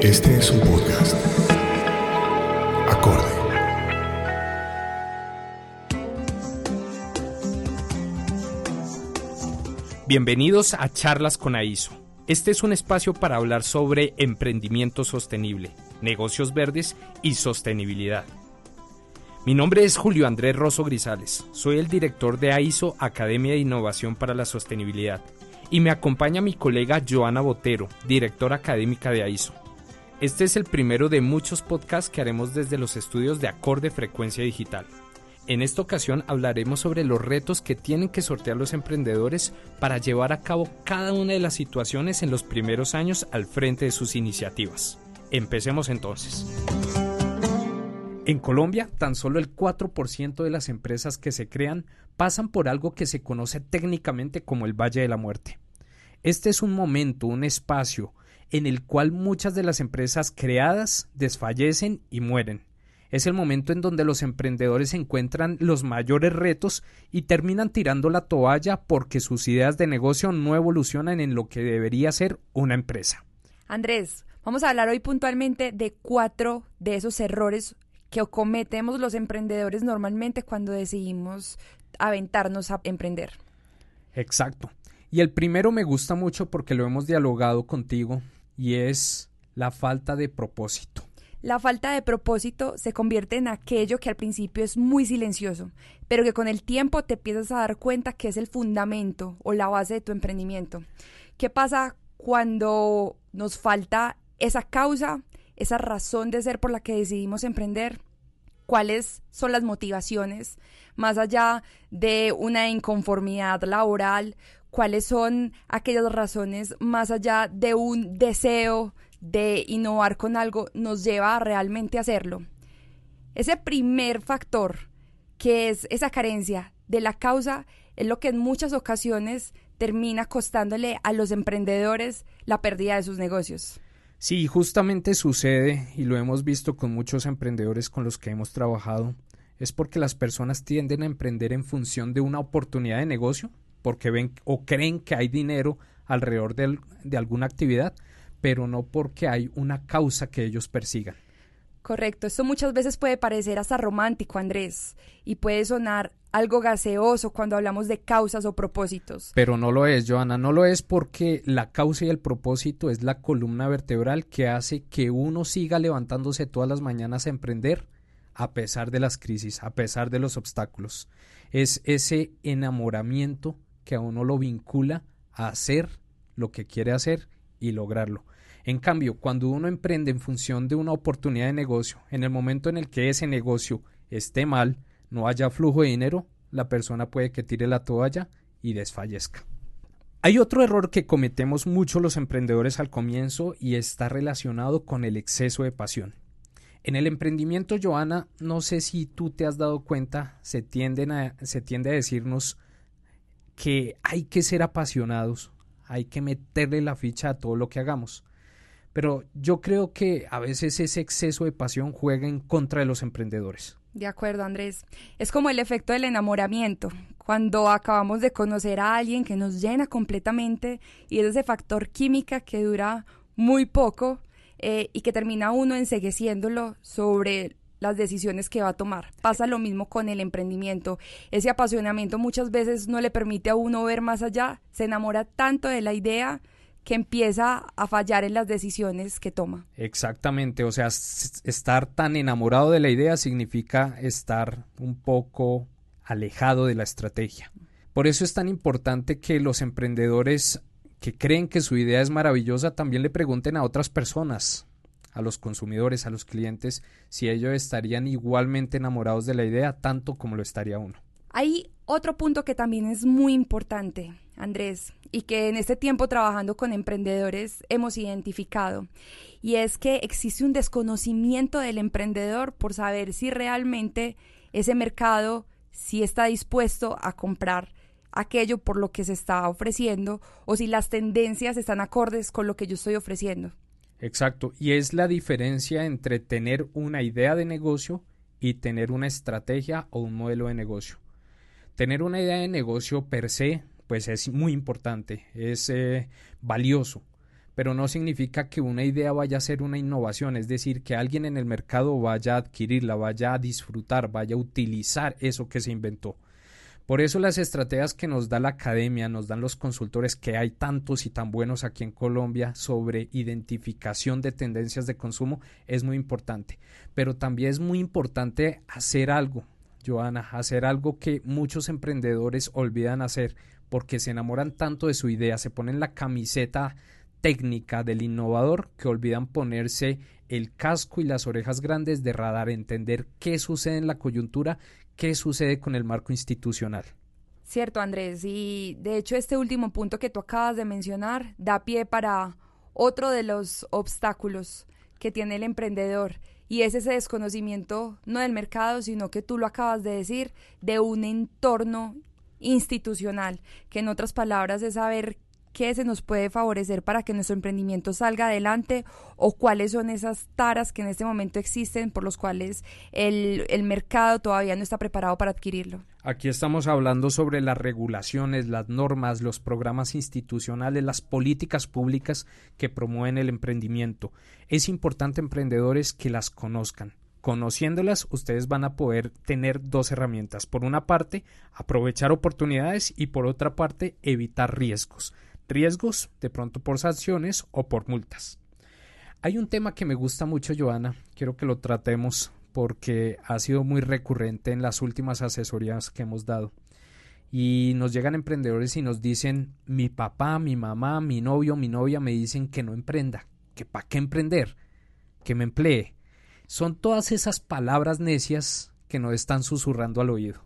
Este es un podcast. Acorde. Bienvenidos a Charlas con AISO. Este es un espacio para hablar sobre emprendimiento sostenible, negocios verdes y sostenibilidad. Mi nombre es Julio Andrés Rosso Grisales, soy el director de AISO Academia de Innovación para la Sostenibilidad y me acompaña mi colega Joana Botero, directora académica de AISO. Este es el primero de muchos podcasts que haremos desde los estudios de Acorde Frecuencia Digital. En esta ocasión hablaremos sobre los retos que tienen que sortear los emprendedores para llevar a cabo cada una de las situaciones en los primeros años al frente de sus iniciativas. Empecemos entonces. En Colombia, tan solo el 4% de las empresas que se crean pasan por algo que se conoce técnicamente como el Valle de la Muerte. Este es un momento, un espacio, en el cual muchas de las empresas creadas desfallecen y mueren. Es el momento en donde los emprendedores encuentran los mayores retos y terminan tirando la toalla porque sus ideas de negocio no evolucionan en lo que debería ser una empresa. Andrés, vamos a hablar hoy puntualmente de cuatro de esos errores que cometemos los emprendedores normalmente cuando decidimos aventarnos a emprender. Exacto. Y el primero me gusta mucho porque lo hemos dialogado contigo y es la falta de propósito. La falta de propósito se convierte en aquello que al principio es muy silencioso, pero que con el tiempo te empiezas a dar cuenta que es el fundamento o la base de tu emprendimiento. ¿Qué pasa cuando nos falta esa causa, esa razón de ser por la que decidimos emprender? ¿Cuáles son las motivaciones más allá de una inconformidad laboral? ¿Cuáles son aquellas razones más allá de un deseo de innovar con algo nos lleva a realmente hacerlo? Ese primer factor, que es esa carencia de la causa, es lo que en muchas ocasiones termina costándole a los emprendedores la pérdida de sus negocios. Sí, justamente sucede, y lo hemos visto con muchos emprendedores con los que hemos trabajado, es porque las personas tienden a emprender en función de una oportunidad de negocio, porque ven o creen que hay dinero alrededor de, de alguna actividad, pero no porque hay una causa que ellos persigan. Correcto, esto muchas veces puede parecer hasta romántico, Andrés, y puede sonar algo gaseoso cuando hablamos de causas o propósitos. Pero no lo es, Joana, no lo es porque la causa y el propósito es la columna vertebral que hace que uno siga levantándose todas las mañanas a emprender a pesar de las crisis, a pesar de los obstáculos. Es ese enamoramiento que a uno lo vincula a hacer lo que quiere hacer y lograrlo. En cambio, cuando uno emprende en función de una oportunidad de negocio, en el momento en el que ese negocio esté mal, no haya flujo de dinero, la persona puede que tire la toalla y desfallezca. Hay otro error que cometemos mucho los emprendedores al comienzo y está relacionado con el exceso de pasión. En el emprendimiento, Joana, no sé si tú te has dado cuenta, se, tiende a decirnos que hay que ser apasionados, hay que meterle la ficha a todo lo que hagamos. Pero yo creo que a veces ese exceso de pasión juega en contra de los emprendedores. De acuerdo, Andrés. Es como el efecto del enamoramiento, cuando acabamos de conocer a alguien que nos llena completamente y es ese factor química que dura muy poco eh, y que termina uno ensegueciéndolo sobre las decisiones que va a tomar. Pasa lo mismo con el emprendimiento. Ese apasionamiento muchas veces no le permite a uno ver más allá, se enamora tanto de la idea que empieza a fallar en las decisiones que toma. Exactamente, o sea, estar tan enamorado de la idea significa estar un poco alejado de la estrategia. Por eso es tan importante que los emprendedores que creen que su idea es maravillosa también le pregunten a otras personas, a los consumidores, a los clientes, si ellos estarían igualmente enamorados de la idea tanto como lo estaría uno. Hay otro punto que también es muy importante, Andrés, y que en este tiempo trabajando con emprendedores hemos identificado, y es que existe un desconocimiento del emprendedor por saber si realmente ese mercado si está dispuesto a comprar aquello por lo que se está ofreciendo o si las tendencias están acordes con lo que yo estoy ofreciendo. Exacto, y es la diferencia entre tener una idea de negocio y tener una estrategia o un modelo de negocio. Tener una idea de negocio per se, pues es muy importante, es eh, valioso, pero no significa que una idea vaya a ser una innovación, es decir, que alguien en el mercado vaya a adquirirla, vaya a disfrutar, vaya a utilizar eso que se inventó. Por eso las estrategias que nos da la academia, nos dan los consultores, que hay tantos y tan buenos aquí en Colombia sobre identificación de tendencias de consumo, es muy importante. Pero también es muy importante hacer algo, Joana, hacer algo que muchos emprendedores olvidan hacer porque se enamoran tanto de su idea, se ponen la camiseta técnica del innovador que olvidan ponerse el casco y las orejas grandes de radar, entender qué sucede en la coyuntura, qué sucede con el marco institucional. Cierto, Andrés, y de hecho este último punto que tú acabas de mencionar da pie para otro de los obstáculos que tiene el emprendedor y es ese desconocimiento no del mercado, sino que tú lo acabas de decir, de un entorno institucional, que en otras palabras es saber qué se nos puede favorecer para que nuestro emprendimiento salga adelante o cuáles son esas taras que en este momento existen por los cuales el, el mercado todavía no está preparado para adquirirlo. Aquí estamos hablando sobre las regulaciones, las normas, los programas institucionales, las políticas públicas que promueven el emprendimiento. Es importante, emprendedores, que las conozcan. Conociéndolas, ustedes van a poder tener dos herramientas. Por una parte, aprovechar oportunidades y por otra parte, evitar riesgos riesgos de pronto por sanciones o por multas. Hay un tema que me gusta mucho, Joana, quiero que lo tratemos porque ha sido muy recurrente en las últimas asesorías que hemos dado. Y nos llegan emprendedores y nos dicen, mi papá, mi mamá, mi novio, mi novia me dicen que no emprenda, que para qué emprender, que me emplee. Son todas esas palabras necias que nos están susurrando al oído.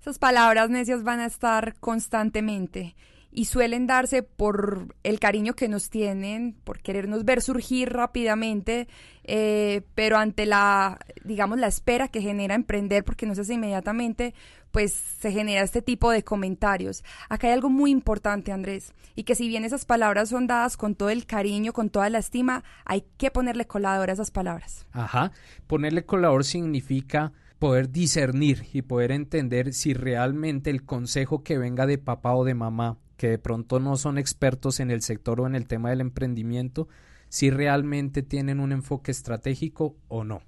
Esas palabras necias van a estar constantemente y suelen darse por el cariño que nos tienen, por querernos ver surgir rápidamente, eh, pero ante la, digamos, la espera que genera emprender, porque no se hace inmediatamente, pues se genera este tipo de comentarios. Acá hay algo muy importante, Andrés, y que si bien esas palabras son dadas con todo el cariño, con toda la estima, hay que ponerle colador a esas palabras. Ajá, ponerle colador significa poder discernir y poder entender si realmente el consejo que venga de papá o de mamá que de pronto no son expertos en el sector o en el tema del emprendimiento, si realmente tienen un enfoque estratégico o no.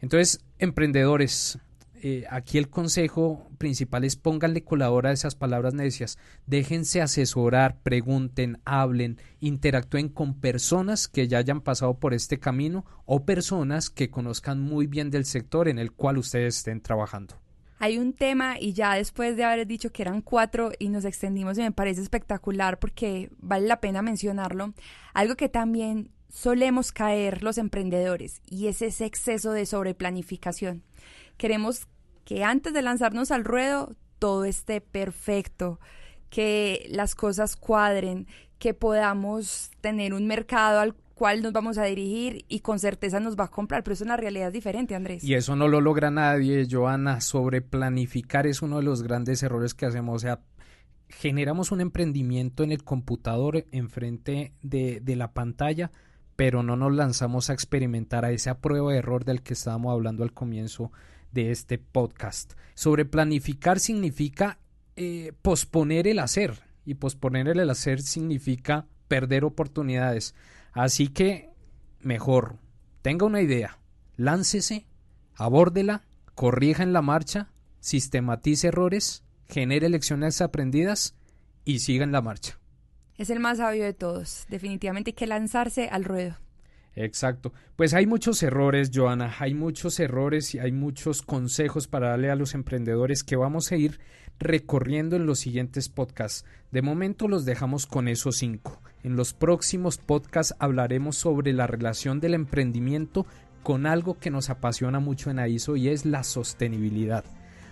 Entonces, emprendedores, eh, aquí el consejo principal es pónganle colador a esas palabras necias, déjense asesorar, pregunten, hablen, interactúen con personas que ya hayan pasado por este camino o personas que conozcan muy bien del sector en el cual ustedes estén trabajando hay un tema y ya después de haber dicho que eran cuatro y nos extendimos y me parece espectacular porque vale la pena mencionarlo, algo que también solemos caer los emprendedores y es ese exceso de sobreplanificación. Queremos que antes de lanzarnos al ruedo todo esté perfecto, que las cosas cuadren, que podamos tener un mercado al cuál nos vamos a dirigir y con certeza nos va a comprar, pero eso en la realidad es diferente, Andrés. Y eso no lo logra nadie, Joana, sobre planificar es uno de los grandes errores que hacemos, o sea, generamos un emprendimiento en el computador enfrente de, de la pantalla, pero no nos lanzamos a experimentar a esa prueba de error del que estábamos hablando al comienzo de este podcast. Sobre planificar significa eh, posponer el hacer y posponer el hacer significa perder oportunidades. Así que, mejor, tenga una idea, láncese, abórdela, corrija en la marcha, sistematice errores, genere lecciones aprendidas y siga en la marcha. Es el más sabio de todos. Definitivamente hay que lanzarse al ruedo. Exacto. Pues hay muchos errores, Joana, hay muchos errores y hay muchos consejos para darle a los emprendedores que vamos a ir recorriendo en los siguientes podcasts. De momento los dejamos con esos cinco. En los próximos podcasts hablaremos sobre la relación del emprendimiento con algo que nos apasiona mucho en AISO y es la sostenibilidad.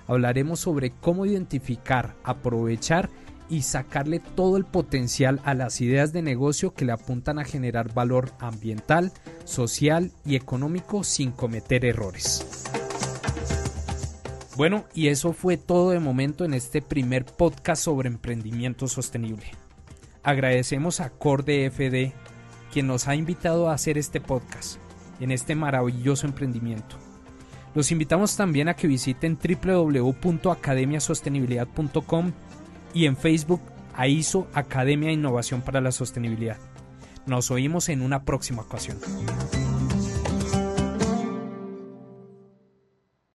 Hablaremos sobre cómo identificar, aprovechar y sacarle todo el potencial a las ideas de negocio que le apuntan a generar valor ambiental, social y económico sin cometer errores. Bueno, y eso fue todo de momento en este primer podcast sobre emprendimiento sostenible. Agradecemos a Corde FD, quien nos ha invitado a hacer este podcast en este maravilloso emprendimiento. Los invitamos también a que visiten www.academiasostenibilidad.com y en Facebook a ISO Academia Innovación para la Sostenibilidad. Nos oímos en una próxima ocasión.